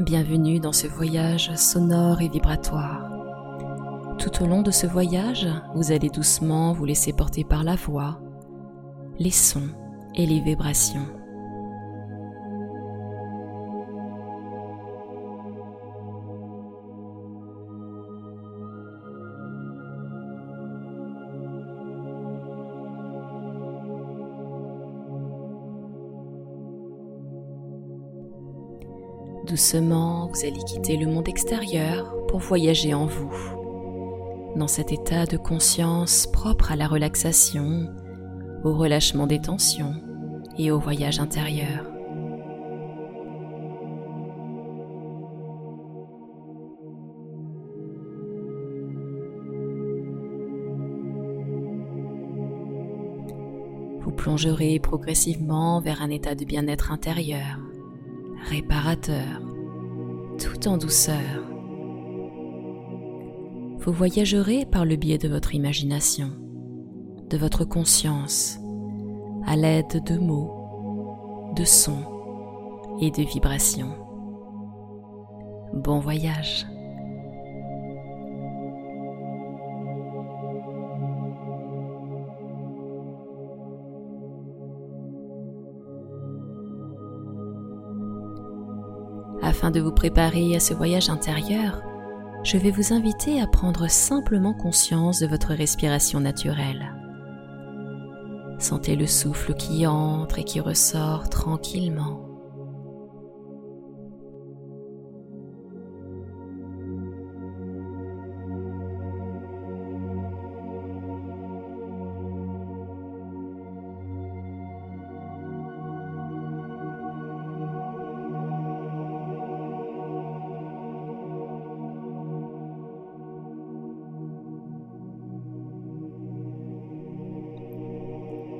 Bienvenue dans ce voyage sonore et vibratoire. Tout au long de ce voyage, vous allez doucement vous laisser porter par la voix, les sons et les vibrations. Doucement, vous allez quitter le monde extérieur pour voyager en vous, dans cet état de conscience propre à la relaxation, au relâchement des tensions et au voyage intérieur. Vous plongerez progressivement vers un état de bien-être intérieur réparateur, tout en douceur. Vous voyagerez par le biais de votre imagination, de votre conscience, à l'aide de mots, de sons et de vibrations. Bon voyage Afin de vous préparer à ce voyage intérieur, je vais vous inviter à prendre simplement conscience de votre respiration naturelle. Sentez le souffle qui entre et qui ressort tranquillement.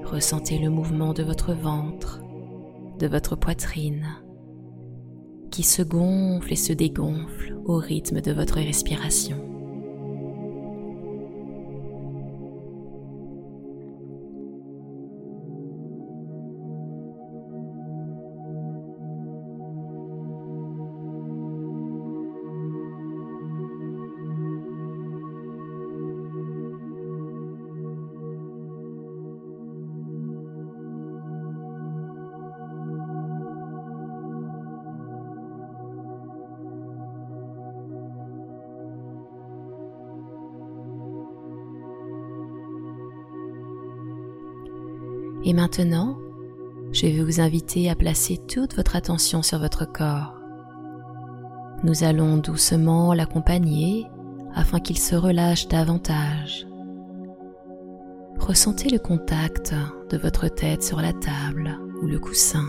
Ressentez le mouvement de votre ventre, de votre poitrine, qui se gonfle et se dégonfle au rythme de votre respiration. Et maintenant, je vais vous inviter à placer toute votre attention sur votre corps. Nous allons doucement l'accompagner afin qu'il se relâche davantage. Ressentez le contact de votre tête sur la table ou le coussin.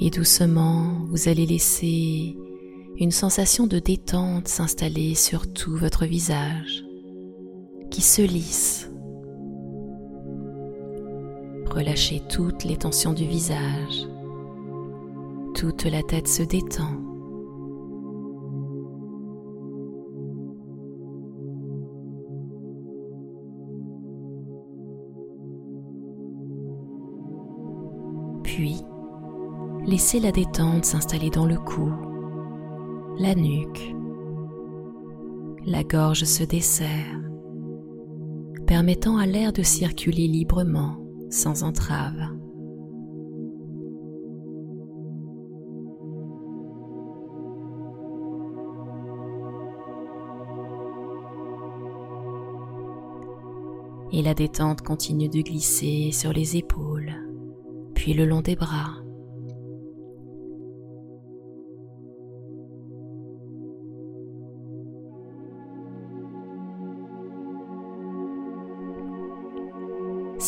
Et doucement, vous allez laisser une sensation de détente s'installer sur tout votre visage, qui se lisse Relâchez toutes les tensions du visage. Toute la tête se détend. Puis, laissez la détente s'installer dans le cou, la nuque. La gorge se dessert, permettant à l'air de circuler librement sans entrave. Et la détente continue de glisser sur les épaules, puis le long des bras.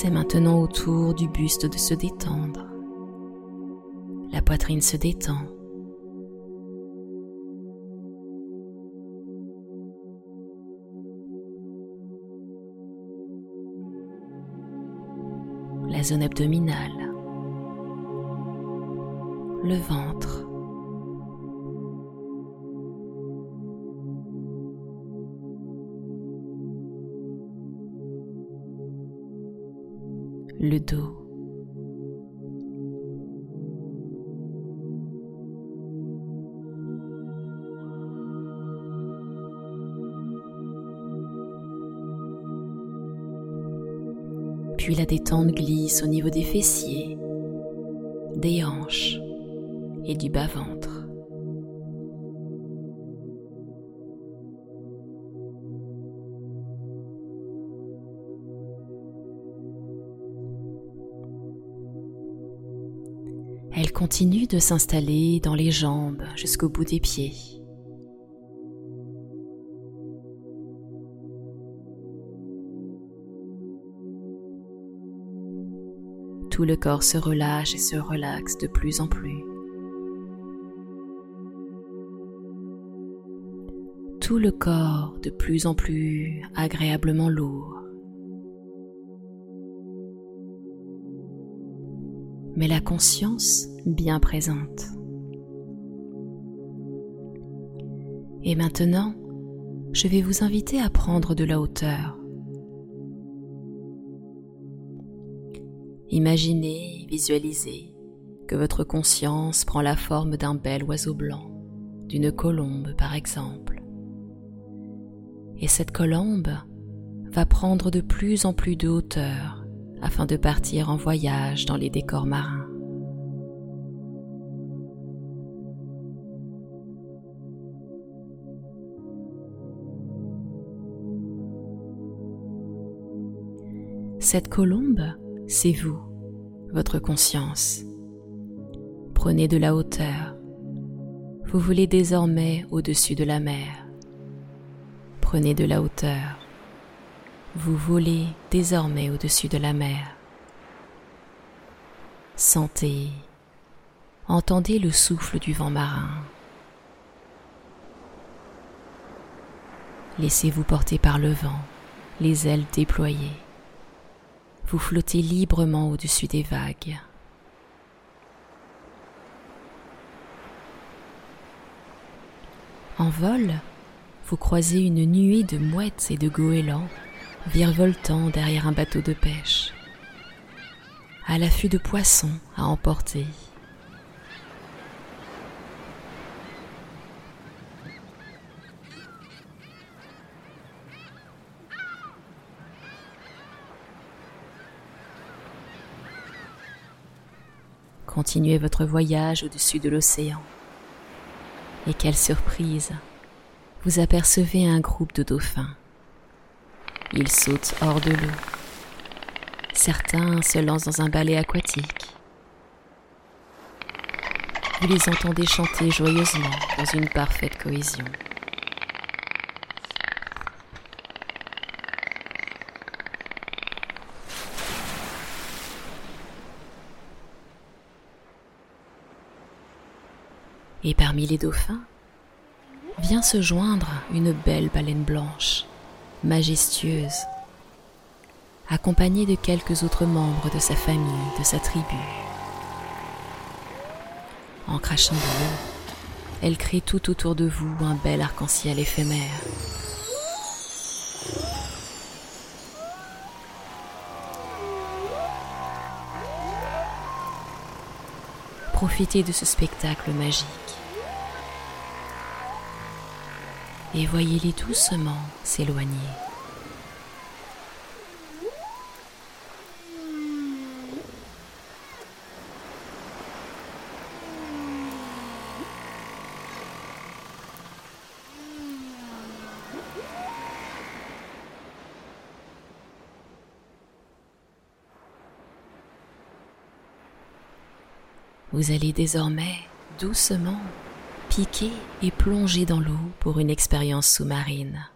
C'est maintenant au tour du buste de se détendre. La poitrine se détend. La zone abdominale. Le ventre. le dos. Puis la détente glisse au niveau des fessiers, des hanches et du bas-ventre. Continue de s'installer dans les jambes jusqu'au bout des pieds. Tout le corps se relâche et se relaxe de plus en plus. Tout le corps de plus en plus agréablement lourd. mais la conscience bien présente. Et maintenant, je vais vous inviter à prendre de la hauteur. Imaginez, visualisez que votre conscience prend la forme d'un bel oiseau blanc, d'une colombe par exemple. Et cette colombe va prendre de plus en plus de hauteur afin de partir en voyage dans les décors marins. Cette colombe, c'est vous, votre conscience. Prenez de la hauteur. Vous voulez désormais au-dessus de la mer. Prenez de la hauteur. Vous volez désormais au-dessus de la mer. Sentez, entendez le souffle du vent marin. Laissez-vous porter par le vent, les ailes déployées. Vous flottez librement au-dessus des vagues. En vol, vous croisez une nuée de mouettes et de goélands virevoltant derrière un bateau de pêche, à l'affût de poissons à emporter. Continuez votre voyage au-dessus de l'océan. Et quelle surprise Vous apercevez un groupe de dauphins. Ils sautent hors de l'eau. Certains se lancent dans un balai aquatique. Vous les entendez chanter joyeusement dans une parfaite cohésion. Et parmi les dauphins, vient se joindre une belle baleine blanche majestueuse, accompagnée de quelques autres membres de sa famille, de sa tribu. En crachant de l'eau, elle crée tout autour de vous un bel arc-en-ciel éphémère. Profitez de ce spectacle magique. et voyez-les doucement s'éloigner. Vous allez désormais doucement piquer et plonger dans l'eau pour une expérience sous-marine.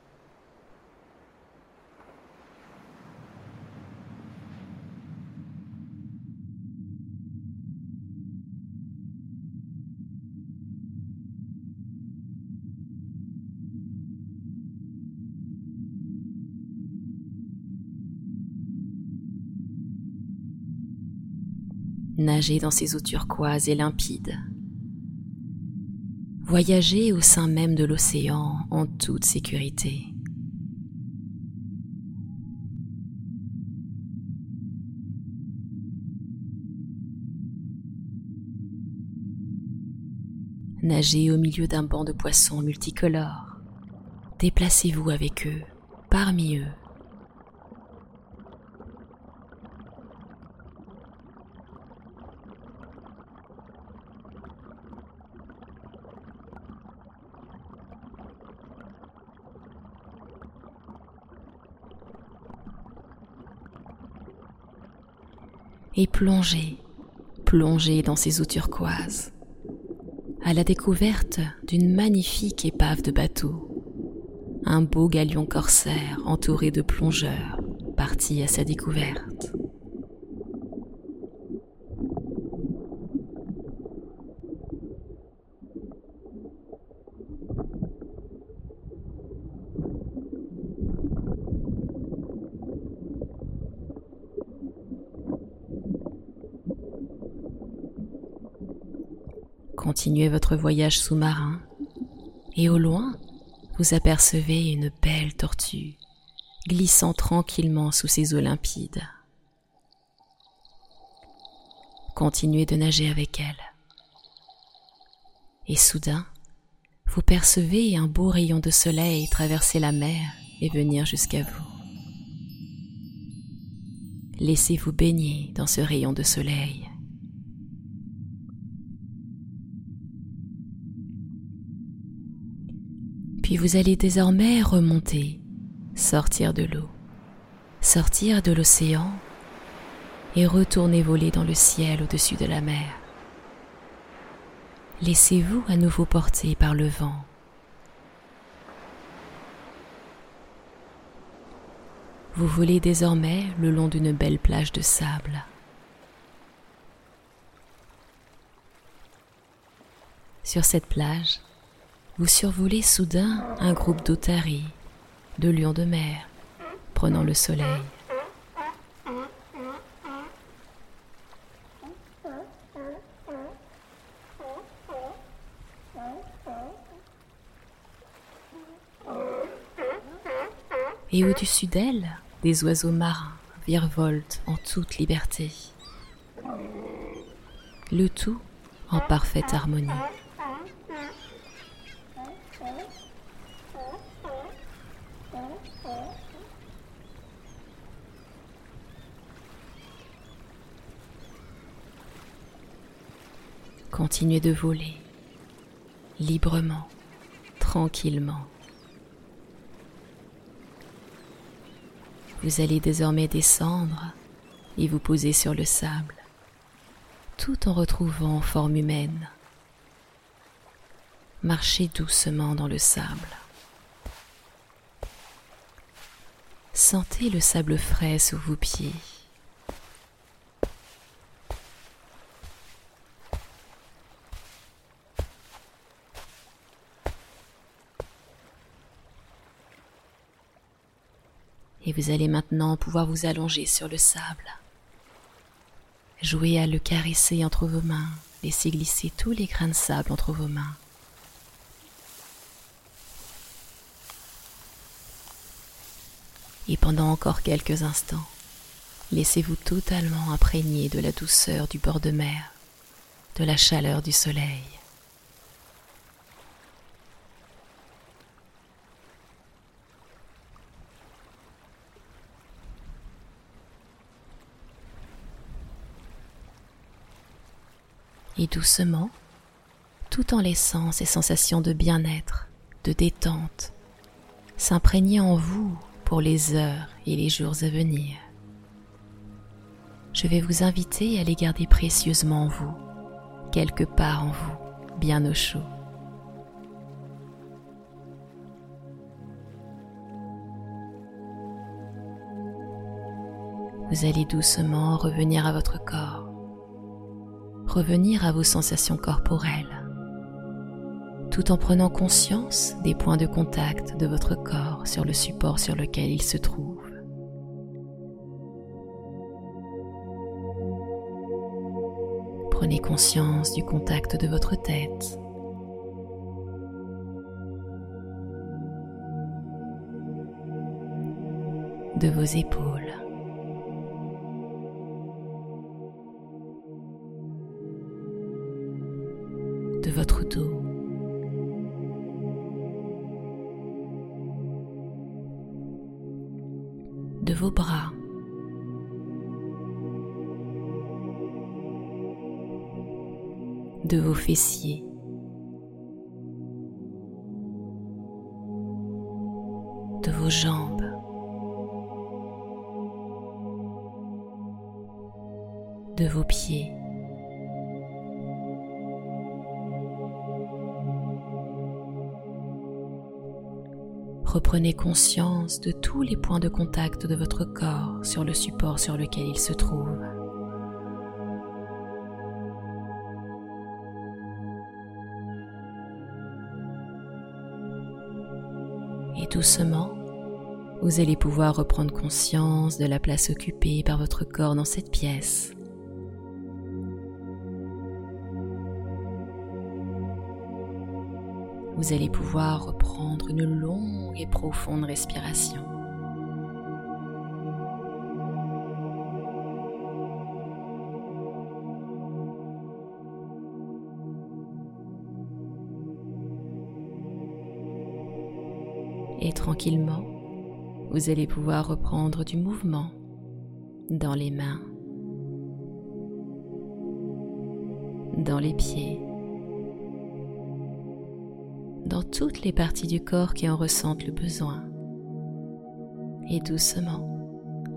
Nager dans ces eaux turquoises et limpides Voyager au sein même de l'océan en toute sécurité. Nagez au milieu d'un banc de poissons multicolores. Déplacez-vous avec eux, parmi eux. Et plongez, plongez dans ces eaux turquoises, à la découverte d'une magnifique épave de bateau, un beau galion corsaire entouré de plongeurs partis à sa découverte. Continuez votre voyage sous-marin et au loin, vous apercevez une belle tortue glissant tranquillement sous ces eaux limpides. Continuez de nager avec elle. Et soudain, vous percevez un beau rayon de soleil traverser la mer et venir jusqu'à vous. Laissez-vous baigner dans ce rayon de soleil. Puis vous allez désormais remonter, sortir de l'eau, sortir de l'océan et retourner voler dans le ciel au-dessus de la mer. Laissez-vous à nouveau porter par le vent. Vous volez désormais le long d'une belle plage de sable. Sur cette plage, vous survolez soudain un groupe d'otaries, de lions de mer, prenant le soleil. Et au-dessus d'elles, des oiseaux marins virevoltent en toute liberté. Le tout en parfaite harmonie. Continuez de voler librement, tranquillement. Vous allez désormais descendre et vous poser sur le sable, tout en retrouvant forme humaine. Marchez doucement dans le sable. Sentez le sable frais sous vos pieds. Et vous allez maintenant pouvoir vous allonger sur le sable. Jouez à le caresser entre vos mains, laissez glisser tous les grains de sable entre vos mains. Et pendant encore quelques instants, laissez-vous totalement imprégner de la douceur du bord de mer, de la chaleur du soleil. Et doucement, tout en laissant ces sensations de bien-être, de détente, s'imprégner en vous pour les heures et les jours à venir. Je vais vous inviter à les garder précieusement en vous, quelque part en vous, bien au chaud. Vous allez doucement revenir à votre corps revenir à vos sensations corporelles, tout en prenant conscience des points de contact de votre corps sur le support sur lequel il se trouve. Prenez conscience du contact de votre tête. de vos épaules. Vos bras. de vos fessiers. de vos jambes. de vos pieds. Reprenez conscience de tous les points de contact de votre corps sur le support sur lequel il se trouve. Et doucement, vous allez pouvoir reprendre conscience de la place occupée par votre corps dans cette pièce. Vous allez pouvoir reprendre une longue et profonde respiration. Et tranquillement, vous allez pouvoir reprendre du mouvement dans les mains, dans les pieds, dans toutes les parties du corps qui en ressentent le besoin. Et doucement,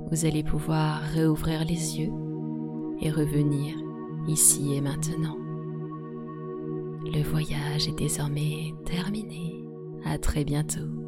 vous allez pouvoir réouvrir les yeux et revenir ici et maintenant. Le voyage est désormais terminé. À très bientôt.